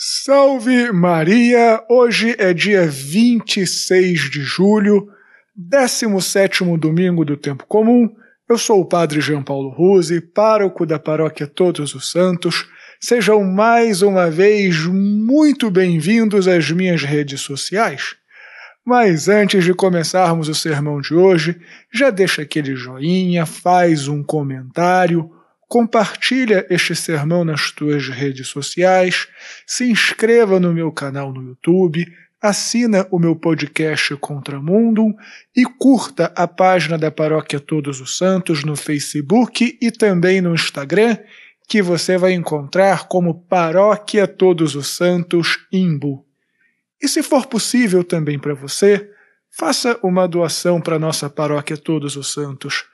Salve Maria! Hoje é dia 26 de julho, 17 domingo do Tempo Comum. Eu sou o Padre João Paulo Ruse, pároco da Paróquia Todos os Santos. Sejam mais uma vez muito bem-vindos às minhas redes sociais. Mas antes de começarmos o sermão de hoje, já deixa aquele joinha, faz um comentário compartilha este sermão nas tuas redes sociais, se inscreva no meu canal no YouTube, assina o meu podcast Contramundo e curta a página da Paróquia Todos os Santos no Facebook e também no Instagram, que você vai encontrar como Paróquia Todos os Santos Imbu. E se for possível também para você, faça uma doação para nossa Paróquia Todos os Santos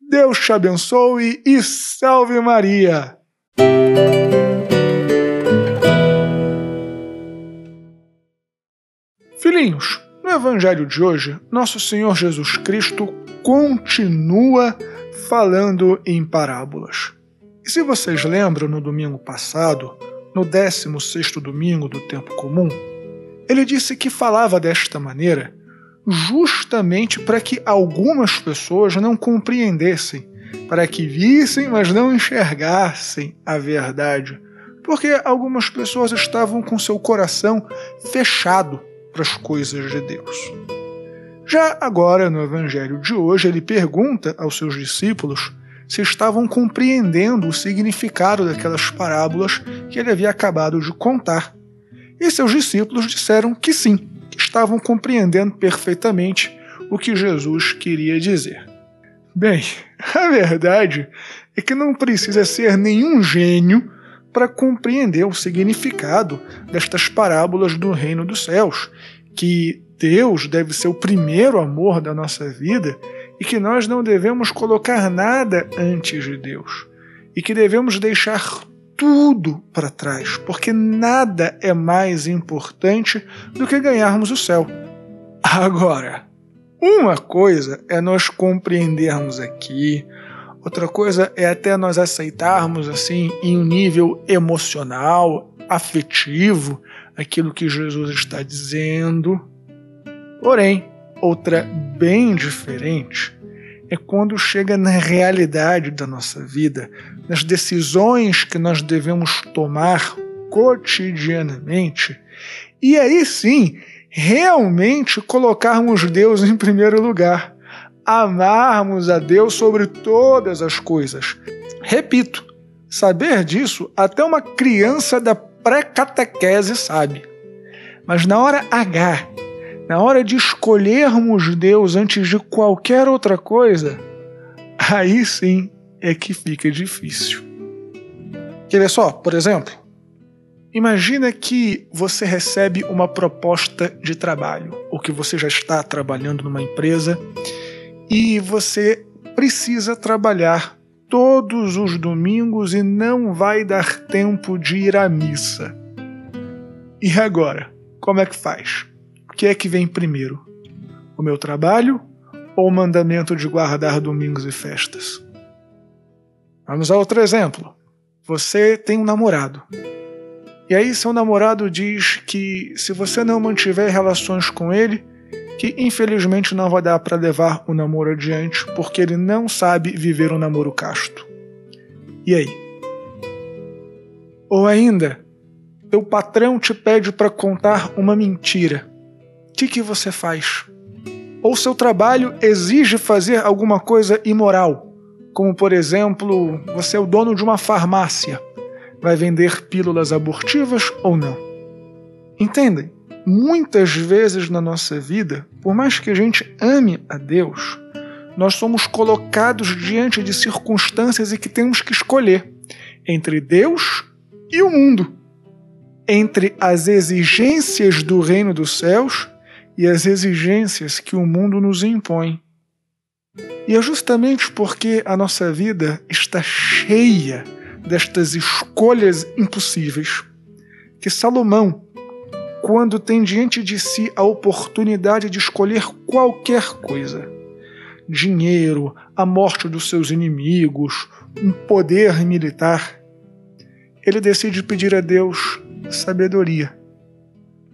Deus te abençoe e salve Maria! Filhinhos, no Evangelho de hoje, Nosso Senhor Jesus Cristo continua falando em parábolas. E se vocês lembram, no domingo passado, no 16 domingo do tempo comum, ele disse que falava desta maneira justamente para que algumas pessoas não compreendessem, para que vissem, mas não enxergassem a verdade, porque algumas pessoas estavam com seu coração fechado para as coisas de Deus. Já agora, no Evangelho de hoje, ele pergunta aos seus discípulos se estavam compreendendo o significado daquelas parábolas que ele havia acabado de contar. E seus discípulos disseram que sim, estavam compreendendo perfeitamente o que Jesus queria dizer. Bem, a verdade é que não precisa ser nenhum gênio para compreender o significado destas parábolas do reino dos céus, que Deus deve ser o primeiro amor da nossa vida e que nós não devemos colocar nada antes de Deus, e que devemos deixar tudo para trás, porque nada é mais importante do que ganharmos o céu. Agora, uma coisa é nós compreendermos aqui, outra coisa é até nós aceitarmos assim em um nível emocional, afetivo, aquilo que Jesus está dizendo. Porém, outra bem diferente é quando chega na realidade da nossa vida, nas decisões que nós devemos tomar cotidianamente, e aí sim, realmente colocarmos Deus em primeiro lugar, amarmos a Deus sobre todas as coisas. Repito, saber disso até uma criança da pré-catequese sabe. Mas na hora H, na hora de escolhermos Deus antes de qualquer outra coisa, aí sim é que fica difícil. Quer ver só, por exemplo? Imagina que você recebe uma proposta de trabalho, ou que você já está trabalhando numa empresa e você precisa trabalhar todos os domingos e não vai dar tempo de ir à missa. E agora, como é que faz? Que é que vem primeiro? O meu trabalho ou o mandamento de guardar domingos e festas? Vamos a outro exemplo. Você tem um namorado. E aí seu namorado diz que se você não mantiver relações com ele, que infelizmente não vai dar para levar o namoro adiante porque ele não sabe viver um namoro casto. E aí? Ou ainda, teu patrão te pede para contar uma mentira que, que você faz? Ou seu trabalho exige fazer alguma coisa imoral, como por exemplo, você é o dono de uma farmácia, vai vender pílulas abortivas ou não? Entendem? Muitas vezes na nossa vida, por mais que a gente ame a Deus, nós somos colocados diante de circunstâncias em que temos que escolher entre Deus e o mundo, entre as exigências do reino dos céus e as exigências que o mundo nos impõe. E é justamente porque a nossa vida está cheia destas escolhas impossíveis que Salomão, quando tem diante de si a oportunidade de escolher qualquer coisa, dinheiro, a morte dos seus inimigos, um poder militar, ele decide pedir a Deus sabedoria,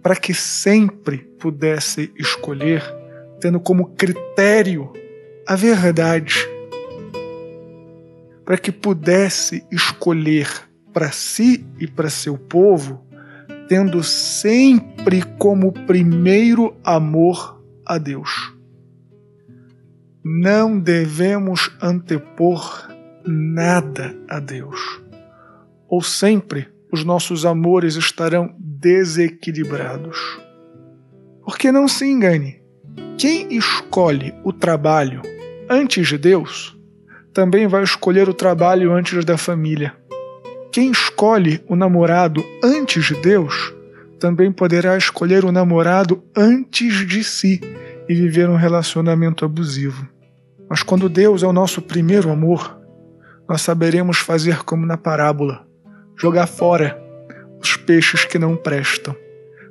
para que sempre pudesse escolher, tendo como critério a verdade, para que pudesse escolher para si e para seu povo, tendo sempre como primeiro amor a Deus. Não devemos antepor nada a Deus, ou sempre os nossos amores estarão desequilibrados. Porque não se engane, quem escolhe o trabalho antes de Deus também vai escolher o trabalho antes da família. Quem escolhe o namorado antes de Deus também poderá escolher o namorado antes de si e viver um relacionamento abusivo. Mas quando Deus é o nosso primeiro amor, nós saberemos fazer como na parábola jogar fora peixes que não prestam,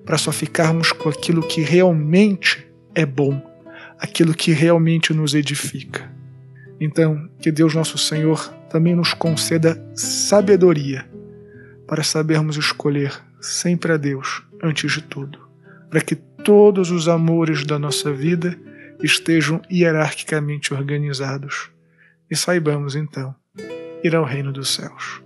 para só ficarmos com aquilo que realmente é bom, aquilo que realmente nos edifica. Então, que Deus nosso Senhor também nos conceda sabedoria para sabermos escolher sempre a Deus antes de tudo, para que todos os amores da nossa vida estejam hierarquicamente organizados e saibamos então ir ao reino dos céus.